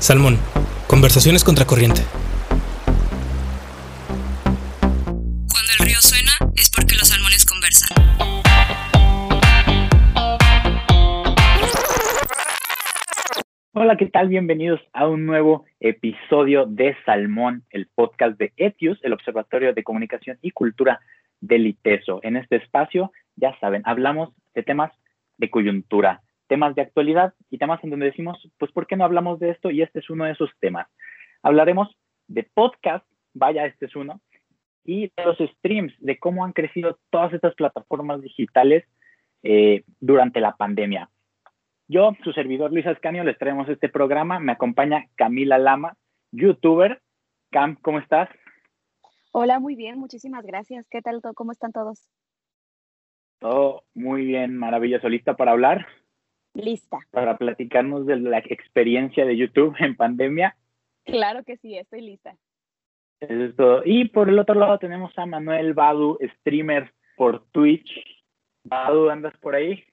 Salmón, conversaciones contracorriente. Cuando el río suena es porque los salmones conversan. Hola, ¿qué tal? Bienvenidos a un nuevo episodio de Salmón, el podcast de Etius, el Observatorio de Comunicación y Cultura del ITESO. En este espacio, ya saben, hablamos de temas de coyuntura, temas de actualidad y temas en donde decimos, pues, ¿por qué no hablamos de esto? Y este es uno de esos temas. Hablaremos de podcast, vaya, este es uno, y de los streams, de cómo han crecido todas estas plataformas digitales eh, durante la pandemia. Yo, su servidor Luis Ascanio, les traemos este programa. Me acompaña Camila Lama, youtuber. Cam, ¿cómo estás? Hola, muy bien, muchísimas gracias. ¿Qué tal? ¿Cómo están todos? Todo muy bien, maravilloso. ¿Lista para hablar? Lista. Para platicarnos de la experiencia de YouTube en pandemia. Claro que sí, estoy lista. Eso es todo. Y por el otro lado tenemos a Manuel Badu, streamer por Twitch. Badu, ¿andas por ahí?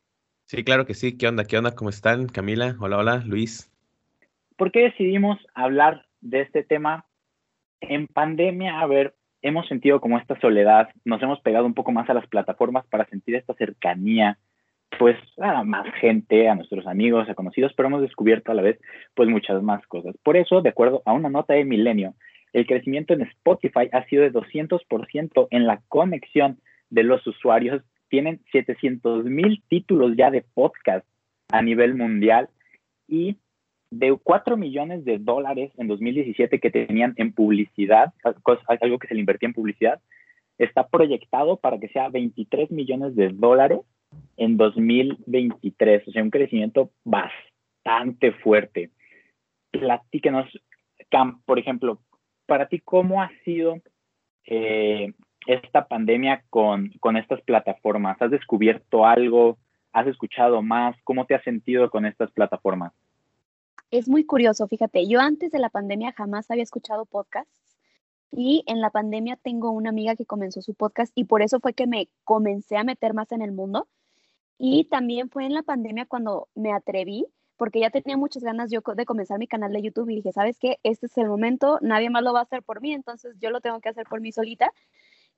Sí, claro que sí. ¿Qué onda? ¿Qué onda? ¿Cómo están? Camila, hola, hola, Luis. ¿Por qué decidimos hablar de este tema en pandemia? A ver, hemos sentido como esta soledad, nos hemos pegado un poco más a las plataformas para sentir esta cercanía, pues a más gente, a nuestros amigos, a conocidos, pero hemos descubierto a la vez pues muchas más cosas. Por eso, de acuerdo a una nota de Milenio, el crecimiento en Spotify ha sido de 200% en la conexión de los usuarios. Tienen 700 mil títulos ya de podcast a nivel mundial y de 4 millones de dólares en 2017 que tenían en publicidad, algo que se le invertía en publicidad, está proyectado para que sea 23 millones de dólares en 2023, o sea, un crecimiento bastante fuerte. Platíquenos, Cam, por ejemplo, para ti, ¿cómo ha sido eh, esta pandemia con, con estas plataformas? ¿Has descubierto algo? ¿Has escuchado más? ¿Cómo te has sentido con estas plataformas? Es muy curioso, fíjate, yo antes de la pandemia jamás había escuchado podcasts y en la pandemia tengo una amiga que comenzó su podcast y por eso fue que me comencé a meter más en el mundo. Y también fue en la pandemia cuando me atreví, porque ya tenía muchas ganas yo de comenzar mi canal de YouTube y dije, ¿sabes qué? Este es el momento, nadie más lo va a hacer por mí, entonces yo lo tengo que hacer por mí solita.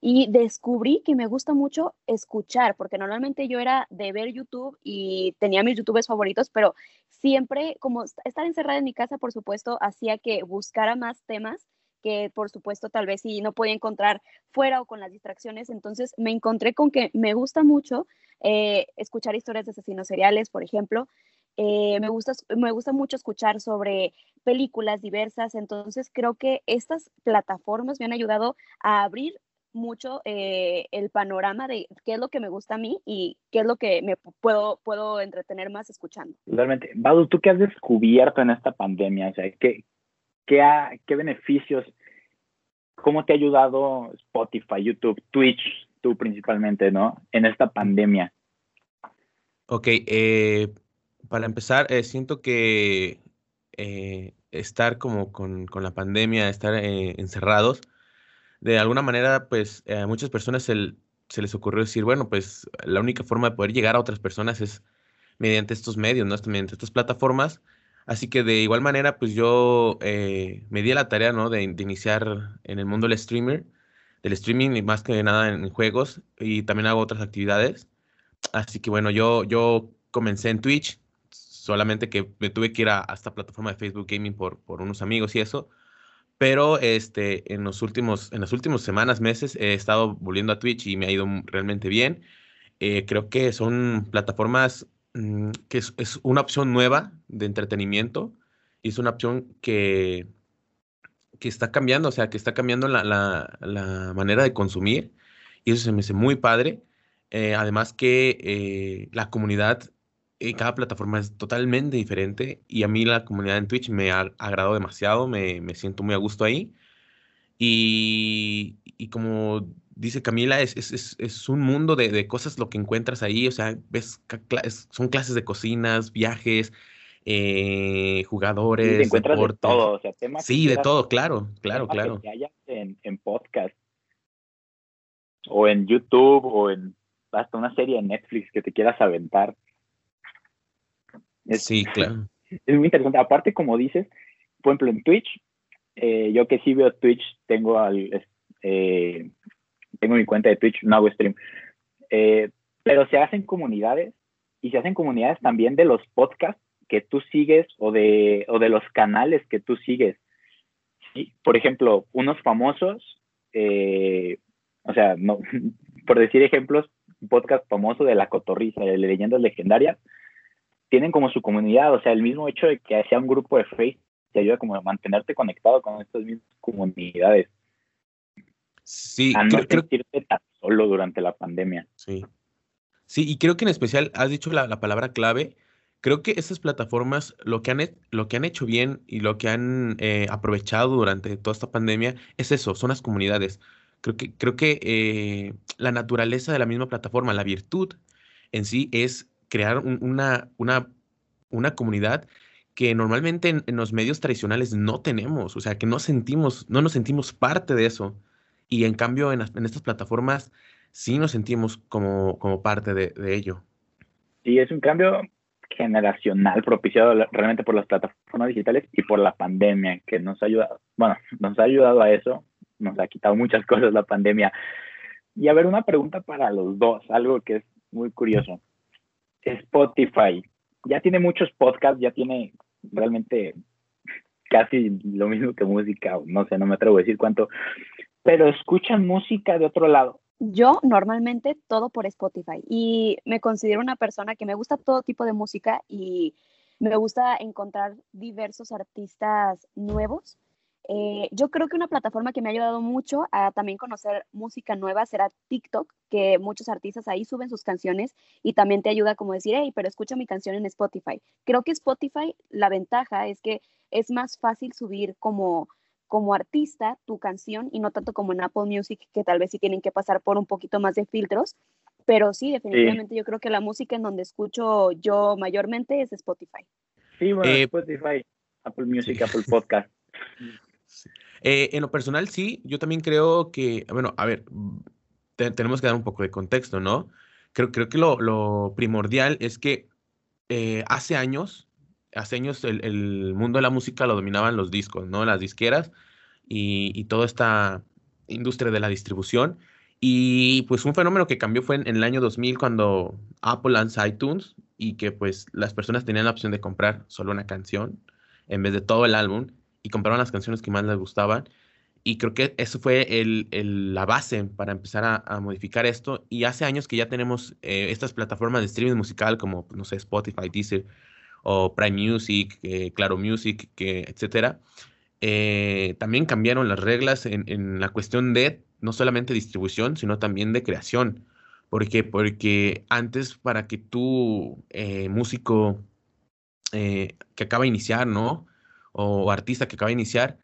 Y descubrí que me gusta mucho escuchar, porque normalmente yo era de ver YouTube y tenía mis YouTubers favoritos, pero siempre, como estar encerrada en mi casa, por supuesto, hacía que buscara más temas que por supuesto tal vez si no podía encontrar fuera o con las distracciones. Entonces me encontré con que me gusta mucho eh, escuchar historias de asesinos seriales, por ejemplo. Eh, me, gusta, me gusta mucho escuchar sobre películas diversas. Entonces creo que estas plataformas me han ayudado a abrir mucho eh, el panorama de qué es lo que me gusta a mí y qué es lo que me puedo, puedo entretener más escuchando. Realmente, Badu, ¿tú qué has descubierto en esta pandemia? O sea, ¿qué, qué, ha, qué beneficios, cómo te ha ayudado Spotify, YouTube, Twitch, tú principalmente, ¿no? En esta pandemia. Ok, eh, para empezar, eh, siento que estar como con, con, la pandemia, estar encerrados, de alguna manera, pues a muchas personas se, les ocurrió decir, bueno, pues la única forma de poder llegar a otras personas es mediante estos medios, ¿no? Mediante estas plataformas. Así que de igual manera, pues yo eh, me di a la tarea, ¿no? De, de, iniciar en el mundo del streamer, del streaming y más que nada en juegos y también hago otras actividades. Así que bueno, yo, yo comencé en Twitch, solamente que me tuve que ir a, a esta plataforma de Facebook Gaming por, por unos amigos y eso pero este, en, los últimos, en las últimas semanas, meses, he estado volviendo a Twitch y me ha ido realmente bien. Eh, creo que son plataformas mmm, que es, es, una opción nueva de entretenimiento y es una opción que, que está cambiando, o sea, que está cambiando la, la, la manera de consumir y eso se me hace muy padre. Eh, además que eh, la comunidad y cada plataforma es totalmente diferente y a mí la comunidad en Twitch me ha agradado demasiado, me, me siento muy a gusto ahí. Y, y como dice Camila, es, es, es un mundo de, de, cosas lo que encuentras ahí, o sea, ves, son clases de cocinas, viajes, eh, jugadores, sí, encuentras deportes. de todo, o sea, temas Sí, de todo, claro, claro, claro. Que haya en, en podcast o en YouTube o en hasta una serie de Netflix que te quieras aventar. Es, sí, claro. Es muy interesante. Aparte, como dices, por ejemplo, en Twitch, eh, yo que sí veo Twitch, tengo, al, eh, tengo mi cuenta de Twitch, no hago stream, eh, pero se hacen comunidades y se hacen comunidades también de los podcasts que tú sigues o de, o de los canales que tú sigues. Por ejemplo, unos famosos, o sea, no, por decir ejemplos, un podcast famoso de La Cotorriza, de Leyendas Legendarias, tienen como su comunidad, o sea, el mismo hecho de que sea un grupo de Facebook te ayuda como a mantenerte conectado con estas mismas comunidades. Sí, a no sentirte tan solo durante la pandemia. Sí. Sí, y creo que en especial has dicho la, palabra clave. Creo que esas plataformas lo que han, lo que han hecho bien y lo que han eh, aprovechado durante toda esta pandemia es eso, son las comunidades. Creo que, creo que eh, la naturaleza de la misma plataforma, la virtud en sí es crear una, una, una comunidad que normalmente en, los medios tradicionales no tenemos, o sea, que no sentimos, no nos sentimos parte de eso. Y en cambio, en, estas plataformas sí nos sentimos como, como parte de, ello. Sí, es un cambio generacional propiciado realmente por las plataformas digitales y por la pandemia, que nos ha ayudado, bueno, nos ha ayudado a eso, nos ha quitado muchas cosas la pandemia. Y a ver, una pregunta para los dos, algo que es muy curioso. Spotify, ya tiene muchos podcasts, ya tiene realmente casi lo mismo que música, no sé, no me atrevo a decir cuánto, pero escuchan música de otro lado. Yo normalmente todo por Spotify y me considero una persona que me gusta todo tipo de música y me gusta encontrar diversos artistas nuevos eh, yo creo que una plataforma que me ha ayudado mucho a también conocer música nueva será TikTok, que muchos artistas ahí suben sus canciones y también te ayuda como decir, hey, pero escucha mi canción en Spotify. Creo que Spotify, la ventaja es que es más fácil subir como, como artista tu canción y no tanto como en Apple Music, que tal vez sí tienen que pasar por un poquito más de filtros. Pero sí, definitivamente yo creo que la música en donde escucho yo mayormente es Spotify. Sí, bueno, eh, Spotify, Apple Music, Apple Podcast. Eh, en lo personal, sí, yo también creo que, bueno, a ver, tenemos que dar un poco de contexto, ¿no? Creo, creo que lo, primordial es que eh, hace años, hace años el, mundo de la música lo dominaban los discos, ¿no? Las disqueras y, toda esta industria de la distribución. Y pues un fenómeno que cambió fue en, el año 2000 cuando Apple lanzó iTunes y que pues las personas tenían la opción de comprar solo una canción en vez de todo el álbum y compraban las canciones que más les gustaban. Y creo que eso fue la base para empezar a, modificar esto. Y hace años que ya tenemos eh, estas plataformas de streaming musical como, no sé, Spotify, Deezer o Prime Music, eh, Claro Music, que, etcétera. Eh, también cambiaron las reglas en, en, la cuestión de no solamente distribución, sino también de creación. ¿Por qué? Porque antes para que tú, músico que acaba de iniciar, ¿no? o artista que acaba de iniciar,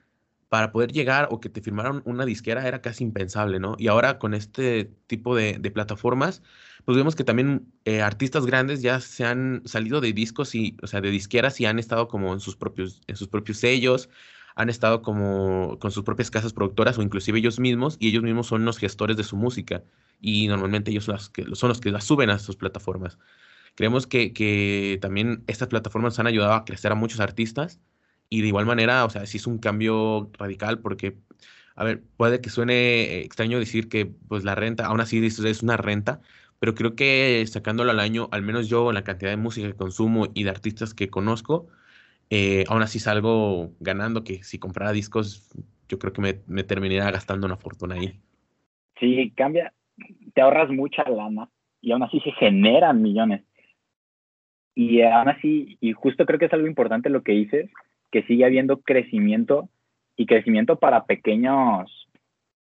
para poder llegar o que te firmaran una disquera era casi impensable, ¿no? Y ahora con este tipo de, plataformas, pues vemos que también eh, artistas grandes ya se han salido de discos y, o sea, de disqueras y han estado como en sus propios, en sus propios sellos, han estado como con sus propias casas productoras o inclusive ellos mismos y ellos mismos son los gestores de su música y normalmente ellos las que, son los que la suben a sus plataformas. Creemos que, que también estas plataformas han ayudado a crecer a muchos artistas y de igual manera, o sea, sí es un cambio radical porque, a ver, puede que suene extraño decir que pues la renta, aún así es una renta, pero creo que sacándolo al año, al menos yo, la cantidad de música que consumo y de artistas que conozco, eh, aún así salgo ganando que si comprara discos, yo creo que me, me terminaría gastando una fortuna ahí. Sí, cambia, te ahorras mucha lana y aún así se generan millones. Y aún así, y justo creo que es algo importante lo que dices, que sigue habiendo crecimiento y crecimiento para pequeños,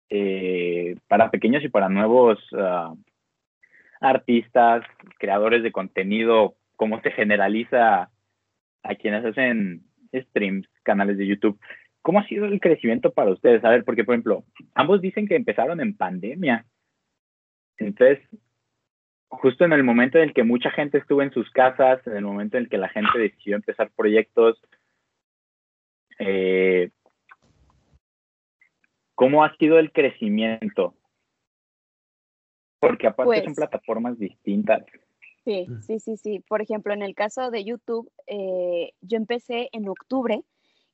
eh, para pequeños y para nuevos ah, artistas, creadores de contenido, como se generaliza a quienes hacen streams, canales de YouTube. ¿Cómo ha sido el crecimiento para ustedes? A ver, porque por ejemplo, ambos dicen que empezaron en pandemia. Entonces, justo en el momento en el que mucha gente estuvo en sus casas, en el momento en el que la gente decidió empezar proyectos, eh, ¿cómo ha sido el crecimiento? Porque aparte son pues plataformas distintas. Sí, sí, sí, sí. Por ejemplo, en el caso de YouTube, eh, yo empecé en octubre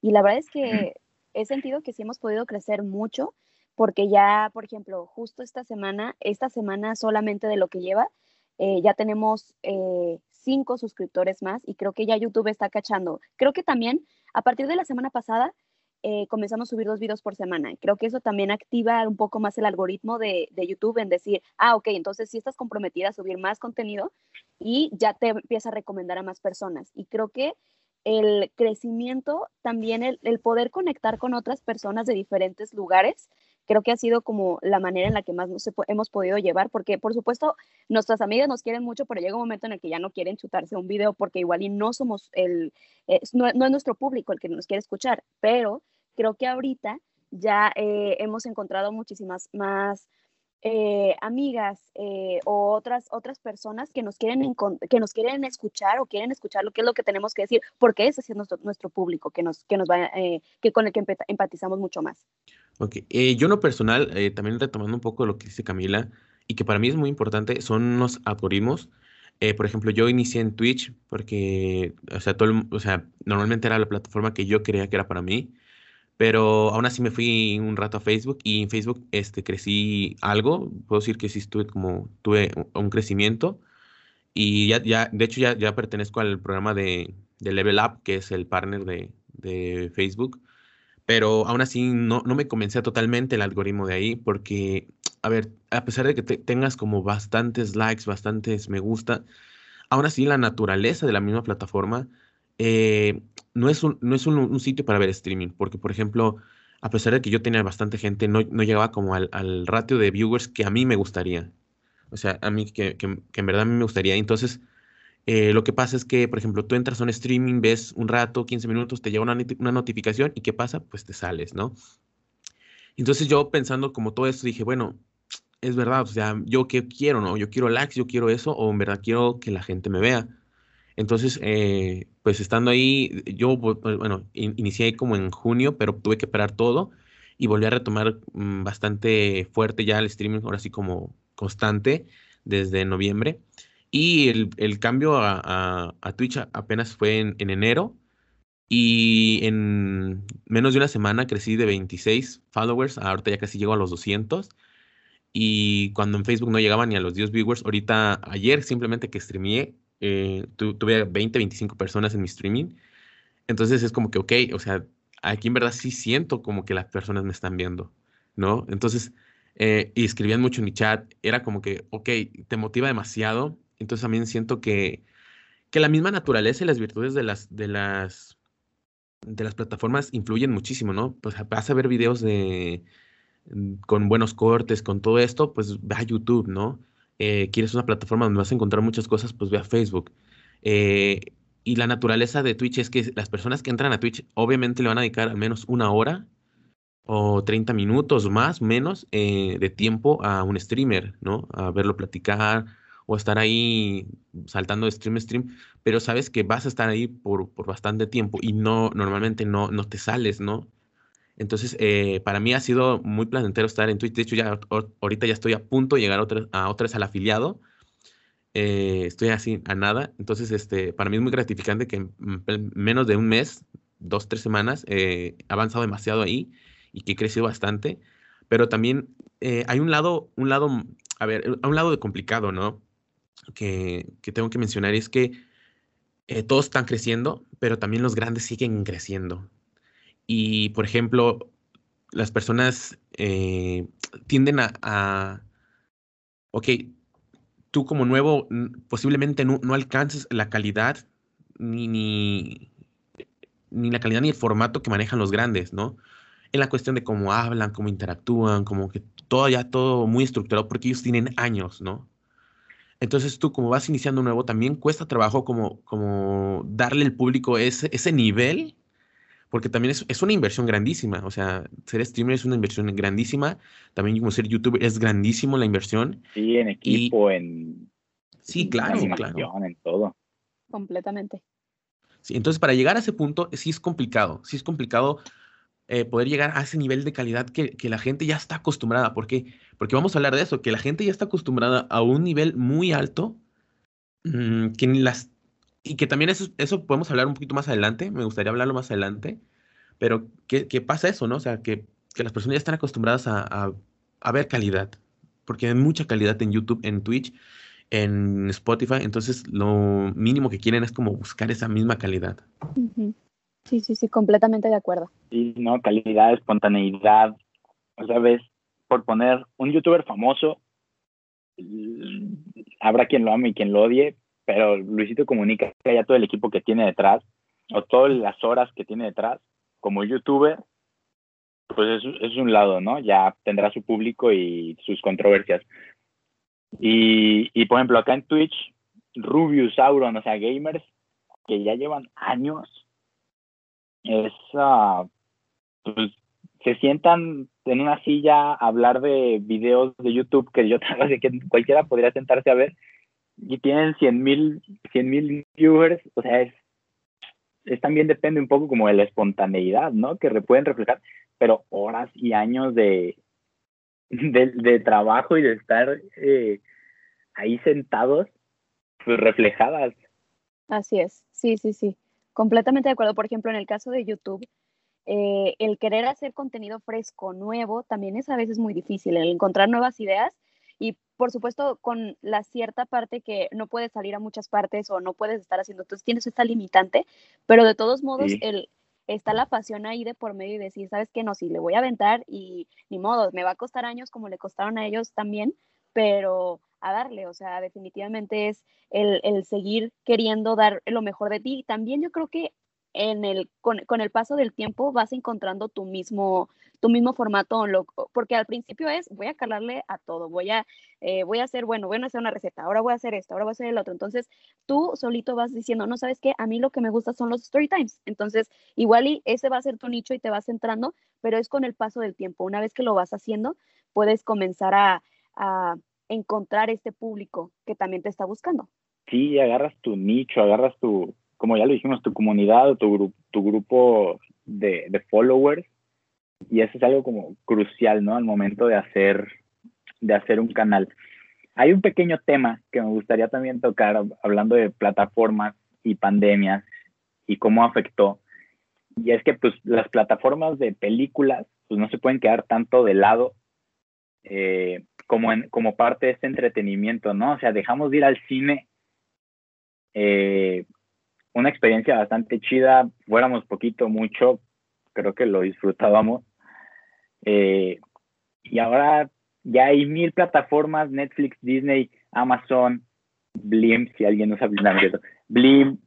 Y la verdad es que he sentido que sí hemos podido crecer mucho porque ya, por ejemplo, justo esta semana, esta semana solamente de lo que lleva, eh, ya tenemos eh, cinco suscriptores más y creo que ya YouTube está cachando. Creo que también a partir de la semana pasada eh, comenzamos a subir dos videos por semana. Creo que eso también activa un poco más el algoritmo de, de, YouTube en decir, ah, ok, entonces sí estás comprometida a subir más contenido y ya te empieza a recomendar a más personas. Y creo que el crecimiento, también el, el poder conectar con otras personas de diferentes lugares, creo que ha sido como la manera en la que más nos hemos podido llevar, porque por supuesto nuestras amigas nos quieren mucho, pero llega un momento en el que ya no quieren chutarse un video porque igual y no somos el, eh, no, es nuestro público el que nos quiere escuchar, pero creo que ahorita ya eh, hemos encontrado muchísimas más eh, amigas o otras, otras personas que nos, quieren que nos quieren escuchar o quieren escuchar lo que es lo que tenemos que decir, porque ese es nuestro, nuestro público que, nos, que, nos va, que con el que empatizamos mucho más. Ok, eh, yo en lo personal, eh, también retomando un poco lo que dice Camila, y que para mí es muy importante, son los algoritmos. Eh, por ejemplo, yo inicié en Twitch porque, o sea, todo o sea, normalmente era la plataforma que yo creía que era para mí, pero aún así me fui un rato a Facebook y en Facebook este, crecí algo, puedo decir que sí estuve como, tuve un crecimiento y ya, ya de hecho ya, ya pertenezco al programa de, de Level Up, que es el partner de, de Facebook pero aún así no, no me convencía totalmente el algoritmo de ahí, porque, a ver, a pesar de que tengas como bastantes likes, bastantes me gusta, aún así la naturaleza de la misma plataforma eh, no es, un, no es un, sitio para ver streaming, porque, por ejemplo, a pesar de que yo tenía bastante gente, no, no llegaba como al, al, ratio de viewers que a mí me gustaría. O sea, a mí que, que, que en verdad a mí me gustaría. Entonces, eh, lo que pasa es que, por ejemplo, tú entras a un streaming, ves un rato, 15 minutos, te llega una, una, notificación y ¿qué pasa? Pues te sales, ¿no? Entonces yo pensando como todo esto dije, bueno, es verdad, o sea, yo qué quiero, ¿no? Yo quiero likes, yo quiero eso, o en verdad quiero que la gente me vea. Entonces, eh, pues estando ahí, yo, bueno, inicié como en junio, pero tuve que esperar todo y volví a retomar mm, bastante fuerte ya el streaming, ahora sí como constante, desde noviembre. Y el, el cambio a, a, Twitch apenas fue en, en, enero. Y en menos de una semana crecí de 26 followers. Ahorita ya casi llego a los 200. Y cuando en Facebook no llegaba ni a los 10 viewers, ahorita ayer simplemente que streameé, eh, tuve 20, 25 personas en mi streaming. Entonces es como que, ok, o sea, aquí en verdad sí siento como que las personas me están viendo, ¿no? Entonces, eh, y escribían mucho en mi chat, era como que, ok, te motiva demasiado entonces también siento que, que la misma naturaleza y las virtudes de las, de las, de las plataformas influyen muchísimo, ¿no? Pues vas a ver videos de, mm, con buenos cortes, con todo esto, pues ve a YouTube, ¿no? Eh, quieres una plataforma donde vas a encontrar muchas cosas, pues ve a Facebook. Eh, y la naturaleza de Twitch es que las personas que entran a Twitch obviamente le van a dedicar al menos una hora o 30 minutos más, menos eh, de tiempo a un streamer, ¿no? A verlo platicar, o estar ahí saltando de stream a stream, pero sabes que vas a estar ahí por, por bastante tiempo y no, normalmente no, no te sales, ¿no? Entonces, eh, para mí ha sido muy placentero estar en Twitch. De hecho, ya ahorita ya estoy a punto de llegar a otra, a otra al afiliado. Eh, estoy así a nada. Entonces, este, para mí es muy gratificante que en menos de un mes, dos, tres semanas, eh, avanzado demasiado ahí y que he crecido bastante. Pero también hay un lado, un lado, a ver, a un lado de complicado, ¿no? Que, tengo que mencionar es que eh, todos están creciendo, pero también los grandes siguen creciendo. Y, por ejemplo, las personas eh, tienden a, ok, tú como nuevo posiblemente no, alcances la calidad ni, ni, ni, la calidad ni el formato que manejan los grandes, ¿no? En la cuestión de cómo hablan, cómo interactúan, como que todo ya todo muy estructurado porque ellos tienen años, ¿no? Entonces tú como vas iniciando nuevo, también cuesta trabajo como, como darle al público ese, ese nivel, porque también es, es, una inversión grandísima. O sea, ser streamer es una inversión grandísima. También como ser youtuber es grandísimo la inversión. Sí, en equipo, en... Sí, claro, claro. En todo. Completamente. Sí, entonces para llegar a ese punto sí es complicado. Sí es complicado eh, poder llegar a ese nivel de calidad que, que, la gente ya está acostumbrada. ¿Por qué? Porque vamos a hablar de eso, que la gente ya está acostumbrada a un nivel muy alto, mmm, que las, y que también eso, eso podemos hablar un poquito más adelante, me gustaría hablarlo más adelante, Pero, ¿qué, qué pasa eso, no? O sea, que, que, las personas ya están acostumbradas a, a, a, ver calidad, porque hay mucha calidad en YouTube, en Twitch, en Spotify, entonces lo mínimo que quieren es como buscar esa misma calidad. Uh -huh. Sí, sí, sí, completamente de acuerdo. Sí, no, calidad, espontaneidad, o sea, ves, por poner un youtuber famoso, habrá quien lo ame y quien lo odie, pero Luisito comunica ya todo el equipo que tiene detrás, o todas las horas que tiene detrás, como youtuber, pues es, es un lado, ¿no? Ya tendrá su público y sus controversias. Y, y por ejemplo, acá en Twitch, Rubius, Sauron, o sea, gamers que ya llevan años, es, uh, pues, se sientan en una silla a hablar de videos de YouTube que yo vez que cualquiera podría sentarse a ver y tienen 100 mil 100 mil viewers, o sea, es, también depende un poco como de la espontaneidad, ¿no? Que pueden reflejar, pero horas y años de, de, de trabajo y de estar eh, ahí sentados, pues reflejadas. Así es, sí, sí, sí, completamente de acuerdo. Por ejemplo, en el caso de YouTube, eh, el querer hacer contenido fresco, nuevo, también es a veces muy difícil, el encontrar nuevas ideas y por supuesto con la cierta parte que no puedes salir a muchas partes o no puedes estar haciendo, entonces tienes esta limitante, pero de todos modos sí. el, está la pasión ahí de por medio y decir, sabes que no, si le voy a aventar y ni modo, me va a costar años como le costaron a ellos también, pero a darle, o sea, definitivamente es el, el seguir queriendo dar lo mejor de ti. También yo creo que en el, con, con, el paso del tiempo vas encontrando tu mismo, tu mismo formato, porque al principio es, voy a calarle a todo, voy a, eh, voy a hacer, bueno, voy a hacer una receta, ahora voy a hacer esto, ahora voy a hacer el otro. Entonces, tú solito vas diciendo, no, ¿sabes qué? A mí lo que me gusta son los story times. Entonces, igual y ese va a ser tu nicho y te vas entrando, pero es con el paso del tiempo. Una vez que lo vas haciendo, puedes comenzar a encontrar este público que también te está buscando. Sí, agarras tu nicho, agarras tu, como ya lo dijimos, tu comunidad, tu, tu grupo de, de, followers, y eso es algo como crucial, ¿no? Al momento de hacer, de hacer un canal. Hay un pequeño tema que me gustaría también tocar, hablando de plataformas y pandemias y cómo afectó, y es que pues las plataformas de películas pues no se pueden quedar tanto de lado eh, como, en, como parte de este entretenimiento, ¿no? O sea, dejamos de ir al cine eh, una experiencia bastante chida, fuéramos poquito, mucho, creo que lo disfrutábamos. Eh, y ahora ya hay mil plataformas, Netflix, Disney, Amazon, Blim, si alguien usa Blim, Blim,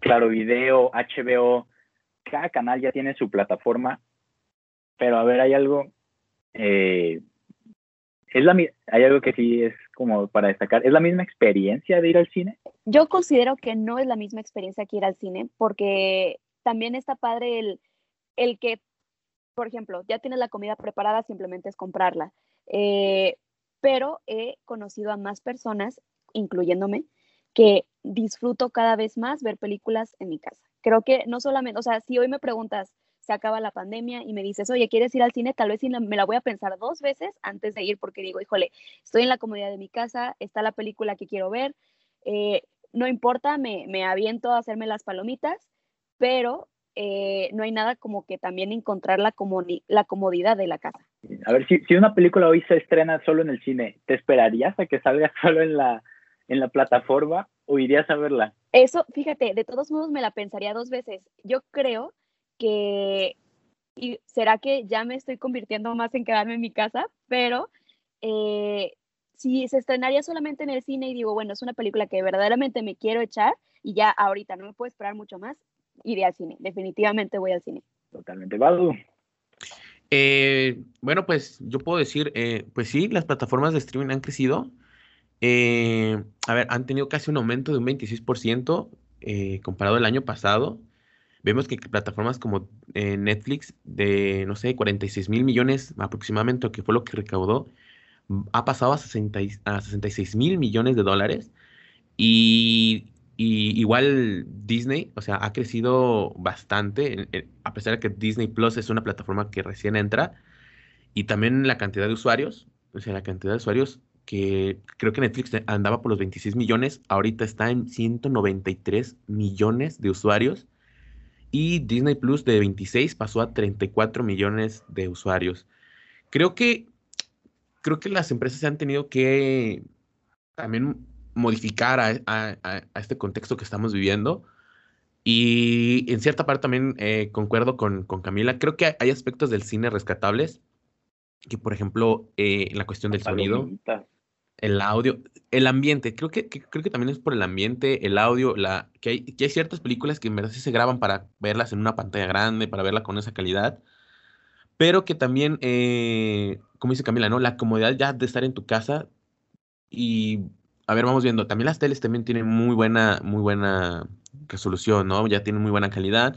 Claro Video, HBO, cada canal ya tiene su plataforma, pero a ver, hay algo, eh, es la, hay algo que sí es como para destacar, ¿es la misma experiencia de ir al cine? Yo considero que no es la misma experiencia que ir al cine, porque también está padre el, el que, por ejemplo, ya tienes la comida preparada, simplemente es comprarla. Eh, pero he conocido a más personas, incluyéndome, que disfruto cada vez más ver películas en mi casa. Creo que no solamente, o sea, si hoy me preguntas, se acaba la pandemia y me dices, oye, ¿quieres ir al cine? Tal vez me la voy a pensar dos veces antes de ir porque digo, híjole, estoy en la comodidad de mi casa, está la película que quiero ver, eh, no importa, me, me, aviento a hacerme las palomitas, pero eh, no hay nada como que también encontrar la, la comodidad de la casa. A ver, si, si una película hoy se estrena solo en el cine, ¿te esperarías a que salga solo en la, en la plataforma o irías a verla? Eso, fíjate, de todos modos me la pensaría dos veces. Yo creo que y será que ya me estoy convirtiendo más en quedarme en mi casa, pero eh, si se estrenaría solamente en el cine y digo, bueno, es una película que verdaderamente me quiero echar y ya ahorita no me puedo esperar mucho más, iré al cine, definitivamente voy al cine. Totalmente, Badu. Eh, bueno, pues yo puedo decir, eh, pues sí, las plataformas de streaming han crecido. Eh, a ver, han tenido casi un aumento de un 26% comparado al año pasado vemos que plataformas como eh, Netflix de, no sé, 46 mil millones aproximadamente, que fue lo que recaudó, ha pasado a, 60, a 66 mil millones de dólares. Y, y, igual Disney, o sea, ha crecido bastante, a pesar de que Disney Plus es una plataforma que recién entra, y también la cantidad de usuarios, o sea, la cantidad de usuarios que creo que Netflix andaba por los 26 millones, ahorita está en 193 millones de usuarios y Disney Plus de 26 pasó a 34 millones de usuarios. Creo que, creo que las empresas se han tenido que también modificar a, este contexto que estamos viviendo. Y en cierta parte también eh, concuerdo con, Camila. Creo que hay aspectos del cine rescatables, que por ejemplo, eh, en la cuestión del sonido, el audio, el ambiente. Creo que, creo que también es por el ambiente, el audio, la, que, hay, que hay ciertas películas que en verdad sí se graban para verlas en una pantalla grande, para verla con esa calidad. Pero que también, eh, como dice Camila, ¿no? La comodidad ya de estar en tu casa y a ver, vamos viendo. También las teles también tienen muy buena, muy buena resolución, ¿no? Ya tienen muy buena calidad.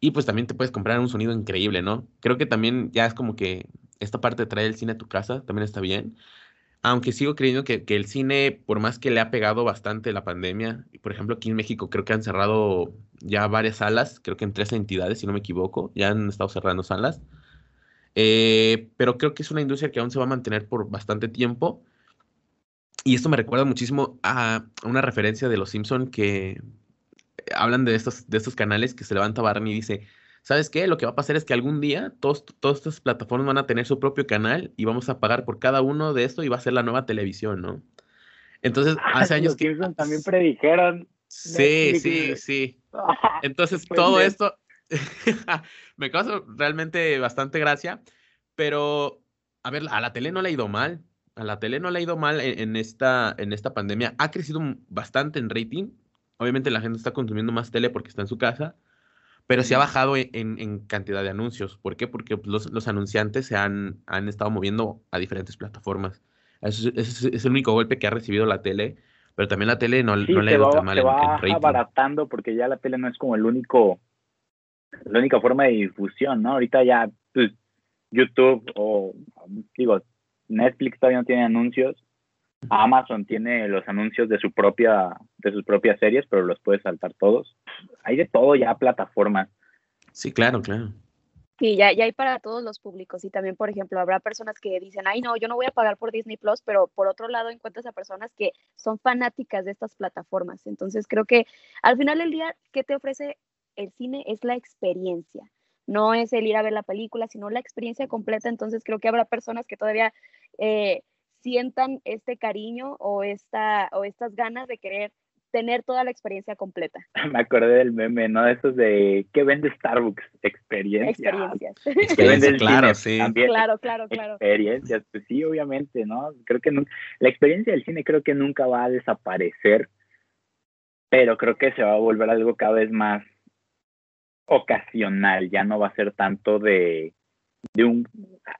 Y pues también te puedes comprar un sonido increíble, ¿no? Creo que también ya es como que esta parte de traer el cine a tu casa también está bien. Aunque sigo creyendo que, el cine, por más que le ha pegado bastante la pandemia, por ejemplo aquí en México creo que han cerrado ya varias salas, creo que en tres entidades, si no me equivoco, ya han estado cerrando salas. Eh, pero creo que es una industria que aún se va a mantener por bastante tiempo y esto me recuerda muchísimo a una referencia de Los Simpson que hablan de estos, de estos canales que se levanta Barney y dice, ¿sabes qué? Lo que va a pasar es que algún día todos, todas estas plataformas van a tener su propio canal y vamos a pagar por cada uno de esto y va a ser la nueva televisión, ¿no? Entonces, ah, hace años que... también predijeron. Sí, sí, sí. Entonces, pues todo esto me causa realmente bastante gracia, pero, a ver, a la tele no le ha ido mal a la tele no le ha ido mal en, esta, en esta pandemia. Ha crecido bastante en rating. Obviamente la gente está consumiendo más tele porque está en su casa, pero se ha bajado en, cantidad de anuncios. ¿Por qué? Porque pues, los, anunciantes se han, han, estado moviendo a diferentes plataformas. Ese es, el único golpe que ha recibido la tele, pero también la tele no, no le ha ido tan mal se va abaratando porque ya la tele no es como el único, la única forma de difusión, ¿no? Ahorita ya pues, YouTube o, digo, Netflix todavía no tiene anuncios. Amazon tiene los anuncios de su propia, de sus propias series, pero los puedes saltar todos. Hay de todo ya plataformas. Sí, claro, claro. Sí, ya, ya hay para todos los públicos. Y también, por ejemplo, habrá personas que dicen, ay, no, yo no voy a pagar por Disney Plus, pero por otro lado encuentras a personas que son fanáticas de estas plataformas. Entonces, creo que al final del día, ¿qué te ofrece el cine? Es la experiencia no es el ir a ver la película, sino la experiencia completa. Entonces creo que habrá personas que todavía eh, sientan este cariño o, esta, o estas ganas de querer tener toda la experiencia completa. Me acordé del meme, ¿no? Esos de ¿qué vende Starbucks? Experiencias. Experiencias. ¿Qué vende el claro, cine? sí. Claro, claro, claro. Experiencias, pues sí, obviamente, ¿no? Creo que la experiencia del cine creo que nunca va a desaparecer, pero creo que se va a volver algo cada vez más ocasional, ya no va a ser tanto de, de un...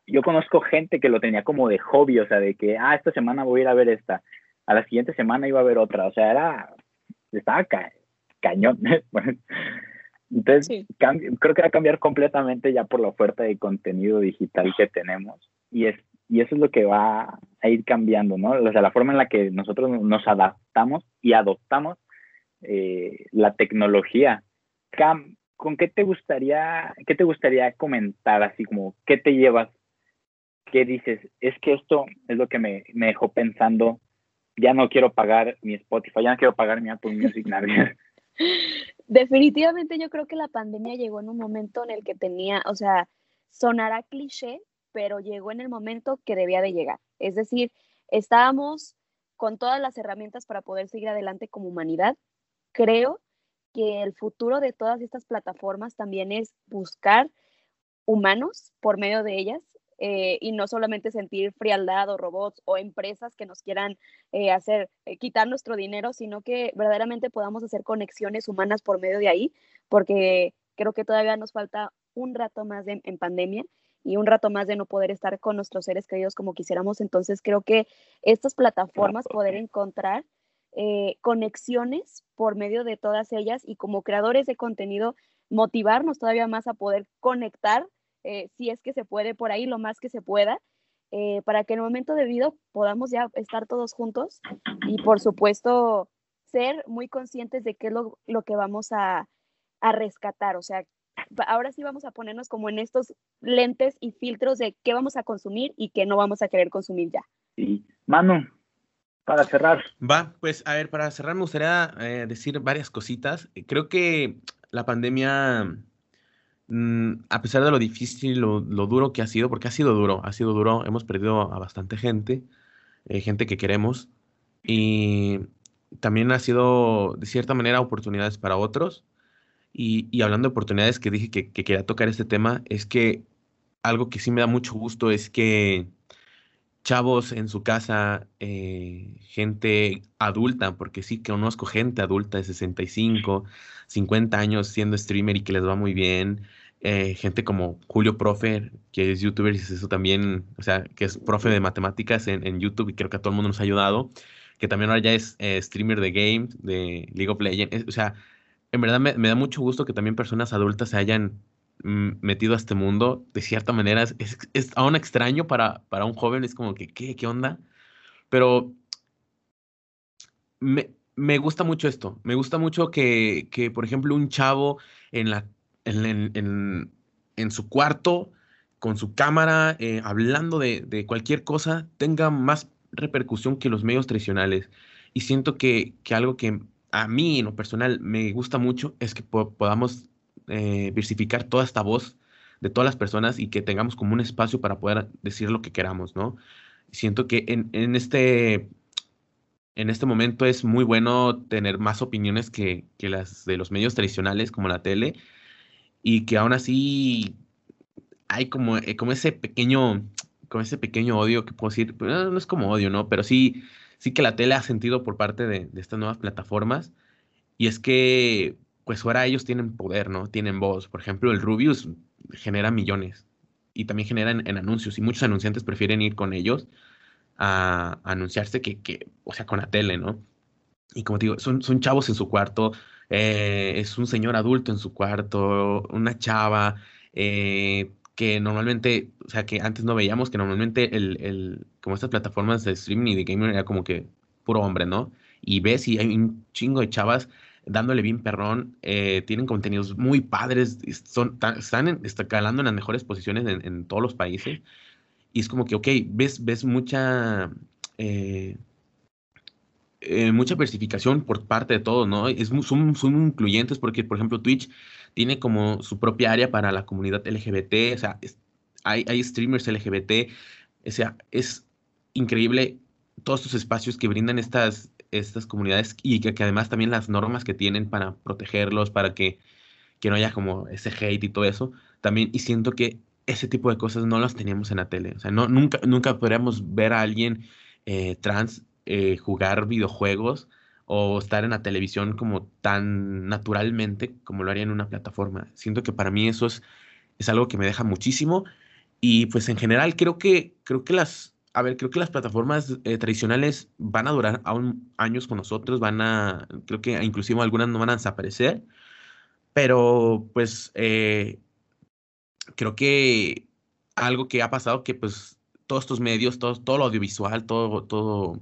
Yo conozco gente que lo tenía como de hobby, o sea, de que, ah, esta semana voy a ir a ver esta, a la siguiente semana iba a ver otra, o sea, era, estaba cañón. Entonces, creo que va a cambiar completamente ya por la oferta de contenido digital que tenemos y, es, y eso es lo que va a ir cambiando, ¿no? O sea, la forma en la que nosotros nos adaptamos y adoptamos eh, la tecnología. Cam ¿con qué te gustaría, qué te gustaría comentar así como qué te llevas? ¿Qué dices? Es que esto es lo que me, dejó pensando. Ya no quiero pagar mi Spotify, ya no quiero pagar mi Apple Music, nadie. Definitivamente yo creo que la pandemia llegó en un momento en el que tenía, o sea, sonará cliché, pero llegó en el momento que debía de llegar. Es decir, estábamos con todas las herramientas para poder seguir adelante como humanidad. Creo que el futuro de todas estas plataformas también es buscar humanos por medio de ellas eh, y no solamente sentir frialdad o robots o empresas que nos quieran eh, hacer eh, quitar nuestro dinero, sino que verdaderamente podamos hacer conexiones humanas por medio de ahí, porque creo que todavía nos falta un rato más en pandemia y un rato más de no poder estar con nuestros seres queridos como quisiéramos. Entonces creo que estas plataformas poder encontrar eh, conexiones por medio de todas ellas y como creadores de contenido motivarnos todavía más a poder conectar, eh, si es que se puede por ahí, lo más que se pueda, eh, para que en el momento debido podamos ya estar todos juntos y por supuesto ser muy conscientes de qué es lo, lo que vamos a, a rescatar, o sea, ahora sí vamos a ponernos como en estos lentes y filtros de qué vamos a consumir y qué no vamos a querer consumir ya. Sí, Manu, para cerrar. Va, pues a ver, para cerrar me gustaría eh, decir varias cositas. Creo que la pandemia mm, a pesar de lo difícil, lo, duro que ha sido, porque ha sido duro, ha sido duro, hemos perdido a bastante gente, eh, gente que queremos, y también ha sido, de cierta manera, oportunidades para otros. Y, y hablando de oportunidades que dije que, que, quería tocar este tema, es que algo que sí me da mucho gusto es que chavos en su casa, eh, gente adulta, porque sí conozco gente adulta de 65, 50 años siendo streamer y que les va muy bien. Eh, gente como Julio Profe, que es youtuber y es eso también, o sea, que es profe de matemáticas en, en, YouTube y creo que a todo el mundo nos ha ayudado, que también ahora ya es eh, streamer de game, de League of Legends. o sea, en verdad me, me, da mucho gusto que también personas adultas se hayan metido a este mundo, de cierta manera, es, es, aún extraño para, para un joven, es como que, ¿qué, qué onda? Pero me, me gusta mucho esto, me gusta mucho que, que por ejemplo, un chavo en, la, en, en, en su cuarto, con su cámara, eh, hablando de, de, cualquier cosa, tenga más repercusión que los medios tradicionales. Y siento que, que algo que a mí, en lo personal, me gusta mucho es que po podamos eh, toda esta voz de todas las personas y que tengamos como un espacio para poder decir lo que queramos, ¿no? Siento que en, en este, en este momento es muy bueno tener más opiniones que, que, las de los medios tradicionales como la tele y que aún así hay como, eh, como ese pequeño como ese pequeño odio que puedo decir, pues, no es como odio, ¿no? Pero sí, sí que la tele ha sentido por parte de estas nuevas plataformas y es que pues ahora ellos tienen poder, ¿no? Tienen voz. Por ejemplo, el Rubius genera millones y también genera en, en anuncios y muchos anunciantes prefieren ir con ellos a, a anunciarse que, que, o sea, con la tele, ¿no? Y como te digo, son, son chavos en su cuarto, eh, es un señor adulto en su cuarto, una chava, eh, que normalmente, o sea, que antes no veíamos, que normalmente el, el, como estas plataformas de streaming y de gaming era como que puro hombre, ¿no? Y ves y hay un chingo de chavas dándole bien perrón, eh, tienen contenidos muy padres, son, están escalando en las mejores posiciones en, en, todos los países. Y es como que, ok, ves, ves mucha, eh, eh, mucha versificación por parte de todos, ¿no? Es, son, son incluyentes porque, por ejemplo, Twitch tiene como su propia área para la comunidad LGBT, o sea, hay, hay streamers LGBT, o sea, es increíble todos estos espacios que brindan estas estas comunidades y que, que, además también las normas que tienen para protegerlos, para que, que no haya como ese hate y todo eso, también, y siento que ese tipo de cosas no las teníamos en la tele, o sea, no, nunca, nunca podríamos ver a alguien eh, trans eh, jugar videojuegos o estar en la televisión como tan naturalmente como lo haría en una plataforma. Siento que para mí eso es, es algo que me deja muchísimo y pues en general creo que, creo que las, a ver, creo que las plataformas eh, tradicionales van a durar aún años con nosotros, van a, creo que inclusive algunas no van a desaparecer, pero pues eh, creo que algo que ha pasado que pues todos estos medios, todo, todo lo audiovisual, todo, todo,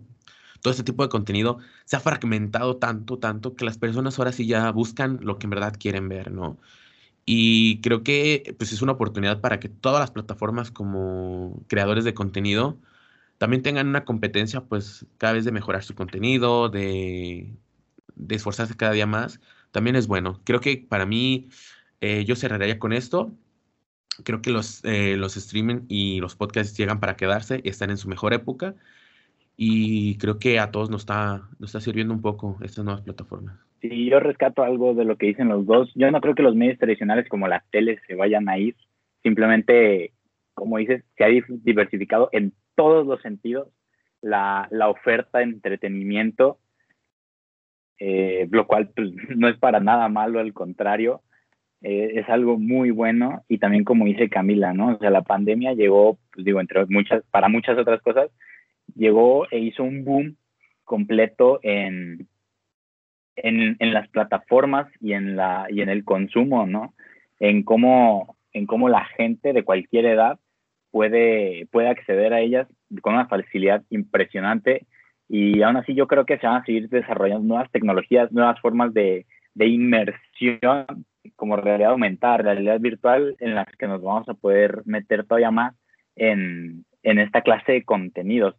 todo este tipo de contenido se ha fragmentado tanto, tanto que las personas ahora sí ya buscan lo que en verdad quieren ver, ¿no? Y creo que pues es una oportunidad para que todas las plataformas como creadores de contenido también tengan una competencia, pues, cada vez de mejorar su contenido, de, de esforzarse cada día más, también es bueno. Creo que para mí, eh, yo cerraría con esto. Creo que los, eh, los streaming y los podcasts llegan para quedarse, están en su mejor época y creo que a todos nos está, nos está sirviendo un poco estas nuevas plataformas. Sí, yo rescato algo de lo que dicen los dos. Yo no creo que los medios tradicionales como la tele se vayan a ir. Simplemente, como dices, se ha diversificado en todos los sentidos la, la oferta de entretenimiento, eh, lo cual pues, no es para nada malo, al contrario, eh, es algo muy bueno y también como dice Camila, ¿no? O sea, la pandemia llegó, pues digo, entre muchas, para muchas otras cosas, llegó e hizo un boom completo en, en, en las plataformas y en, la, y en el consumo, ¿no? En cómo, en cómo la gente de cualquier edad puede, puede acceder a ellas con una facilidad impresionante y aún así yo creo que se van a seguir desarrollando nuevas tecnologías, nuevas formas de, de inmersión como realidad aumentada, realidad virtual, en las que nos vamos a poder meter todavía más en, en esta clase de contenidos.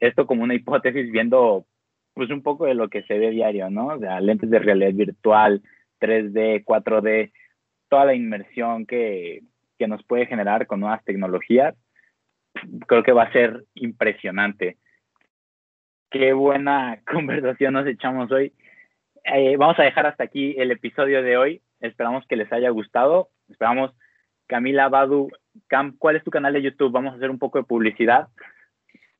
Esto como una hipótesis viendo pues un poco de lo que se ve diario, ¿no? O sea, lentes de realidad virtual, 3D, 4D, toda la inmersión que, que nos puede generar con nuevas tecnologías, creo que va a ser impresionante. Qué buena conversación nos echamos hoy. Eh, vamos a dejar hasta aquí el episodio de hoy. Esperamos que les haya gustado. Esperamos, Camila Badu, Cam, ¿cuál es tu canal de YouTube? Vamos a hacer un poco de publicidad.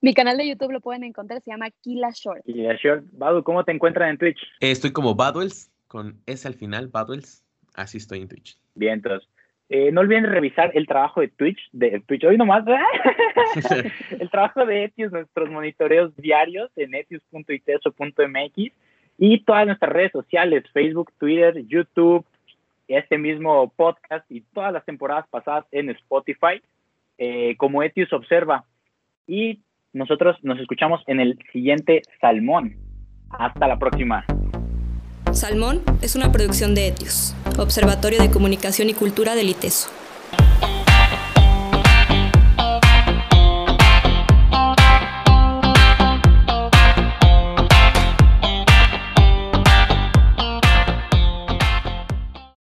Mi canal de YouTube lo pueden encontrar, se llama Kila Short. Kila Short. Badu, ¿cómo te encuentran en Twitch? estoy como Badwells, con S al final, Badwells. Así estoy en Twitch. Bien, entonces. Eh, no olviden revisar el trabajo de Twitch, de Twitch, hoy nomás, el trabajo de Etius, nuestros monitoreos diarios en etius.iteso.mx y todas nuestras redes sociales, Facebook, Twitter, YouTube, este mismo podcast y todas las temporadas pasadas en Spotify, eh, como Etius Observa. Y nosotros nos escuchamos en el siguiente Salmón. Hasta la próxima. Salmón es una producción de Etios, Observatorio de Comunicación y Cultura del ITESO.